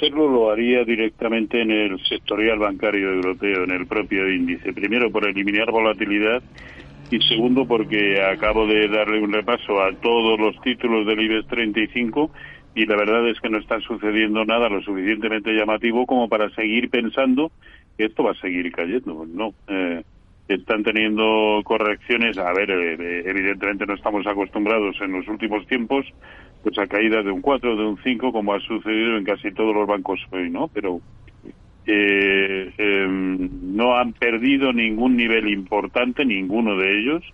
hacerlo lo haría directamente en el sectorial bancario europeo, en el propio índice. Primero por eliminar volatilidad y segundo porque acabo de darle un repaso a todos los títulos del IBEX 35 y la verdad es que no está sucediendo nada lo suficientemente llamativo como para seguir pensando que esto va a seguir cayendo. No, eh, están teniendo correcciones. A ver, eh, evidentemente no estamos acostumbrados en los últimos tiempos pues a caídas de un 4, de un 5, como ha sucedido en casi todos los bancos hoy, ¿no? Pero eh, em, no han perdido ningún nivel importante, ninguno de ellos,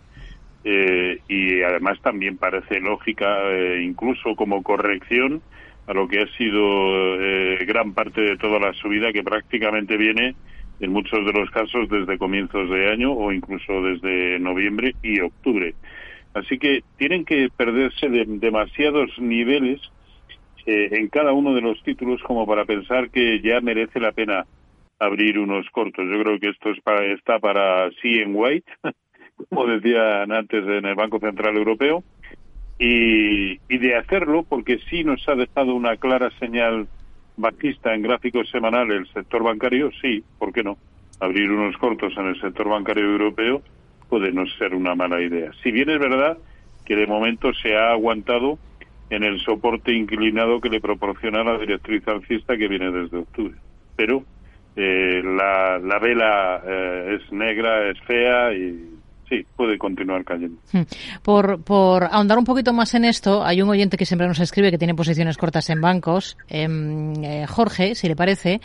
eh, y además también parece lógica, eh, incluso como corrección a lo que ha sido eh, gran parte de toda la subida que prácticamente viene en muchos de los casos desde comienzos de año o incluso desde noviembre y octubre. Así que tienen que perderse de demasiados niveles eh, en cada uno de los títulos como para pensar que ya merece la pena abrir unos cortos. Yo creo que esto es para, está para white, como decían antes en el Banco Central Europeo, y, y de hacerlo porque sí nos ha dejado una clara señal bajista en gráficos semanales el sector bancario, sí, ¿por qué no? Abrir unos cortos en el sector bancario europeo puede no ser una mala idea. Si bien es verdad que de momento se ha aguantado en el soporte inclinado que le proporciona la directriz alcista que viene desde octubre. Pero eh, la, la vela eh, es negra, es fea y sí, puede continuar cayendo. Hmm. Por, por ahondar un poquito más en esto, hay un oyente que siempre nos escribe que tiene posiciones cortas en bancos. Em, eh, Jorge, si le parece,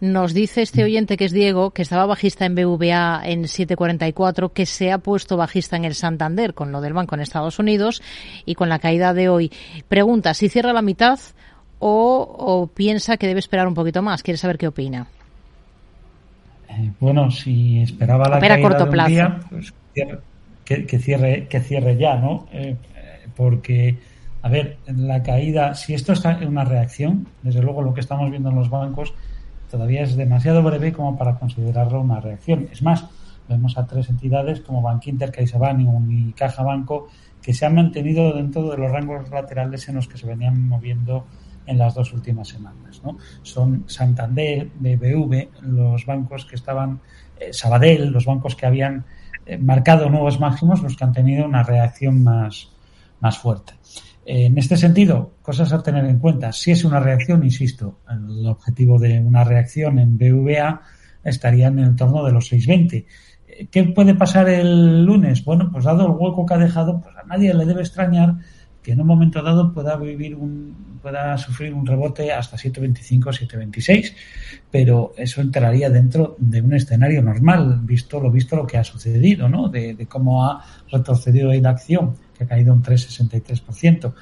nos dice este oyente que es Diego, que estaba bajista en BVA en 7.44, que se ha puesto bajista en el Santander con lo del banco en Estados Unidos y con la caída de hoy. Pregunta si cierra la mitad o, piensa que debe esperar un poquito más. Quiere saber qué opina. Eh, bueno, si esperaba la caída corto de un Día, pues que, cierre, que cierre ya, ¿no? Eh, porque, a ver, la caída, si esto está en una reacción, desde luego lo que estamos viendo en los bancos todavía es demasiado breve como para considerarlo una reacción. Es más, vemos a tres entidades como Bankinter, CaixaBank y Caja Banco que se han mantenido dentro de los rangos laterales en los que se venían moviendo en las dos últimas semanas. ¿no? Son Santander, BBV, los bancos que estaban, eh, Sabadell, los bancos que habían eh, marcado nuevos máximos los que han tenido una reacción más, más fuerte. En este sentido, cosas a tener en cuenta. Si es una reacción, insisto, el objetivo de una reacción en BVA estaría en el entorno de los 620. Eh, ¿Qué puede pasar el lunes? Bueno, pues dado el hueco que ha dejado, pues a nadie le debe extrañar que en un momento dado pueda vivir un, pueda sufrir un rebote hasta 7.25, 7.26, pero eso entraría dentro de un escenario normal, visto lo visto lo que ha sucedido, ¿no? De, cómo ha retrocedido ahí la acción, que ha caído un 3,63%.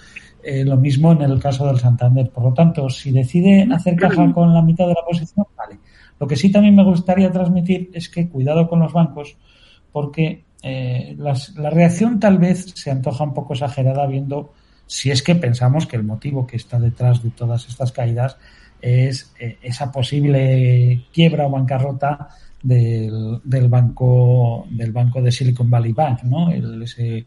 Eh, lo mismo en el caso del Santander. Por lo tanto, si decide hacer caja con la mitad de la posición, vale. Lo que sí también me gustaría transmitir es que cuidado con los bancos, porque eh, la reacción tal vez se antoja un poco exagerada viendo si es que pensamos que el motivo que está detrás de todas estas caídas es eh, esa posible quiebra o bancarrota del, del, banco del banco de Silicon Valley Bank, ¿no? El, ese,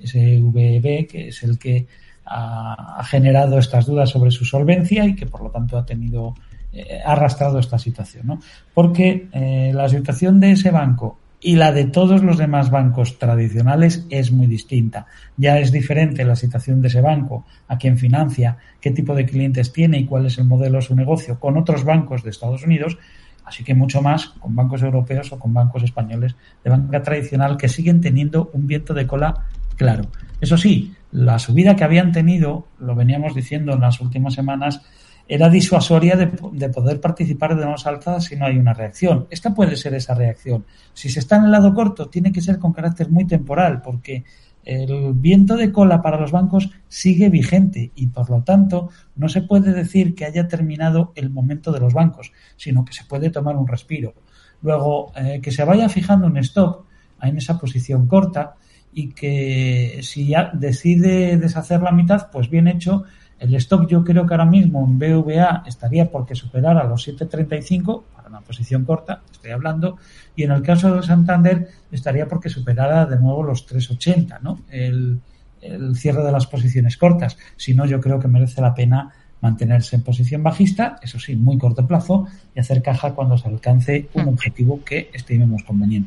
ese VB que es el que ha, generado estas dudas sobre su solvencia y que por lo tanto ha tenido eh, ha arrastrado esta situación, ¿no? Porque la situación de ese banco y la de todos los demás bancos tradicionales es muy distinta. Ya es diferente la situación de ese banco, a quién financia, qué tipo de clientes tiene y cuál es el modelo de su negocio con otros bancos de Estados Unidos, así que mucho más con bancos europeos o con bancos españoles de banca tradicional que siguen teniendo un viento de cola claro. Eso sí, la subida que habían tenido, lo veníamos diciendo en las últimas semanas, era disuasoria de, poder participar de unas altas si no hay una reacción. Esta puede ser esa reacción. Si se está en el lado corto, tiene que ser con carácter muy temporal, porque el viento de cola para los bancos sigue vigente y por lo tanto no se puede decir que haya terminado el momento de los bancos, sino que se puede tomar un respiro. Luego, eh, que se vaya fijando un stop en esa posición corta y que si ya decide deshacer la mitad, pues bien hecho, el stock yo creo que ahora mismo en BVA estaría porque superara los 7.35 para una posición corta, estoy hablando, y en el caso del Santander estaría porque superara de nuevo los 3.80, ¿no? El, cierre de las posiciones cortas. Si no, yo creo que merece la pena mantenerse en posición bajista, eso sí, muy corto plazo, y hacer caja cuando se alcance un objetivo que estimemos conveniente.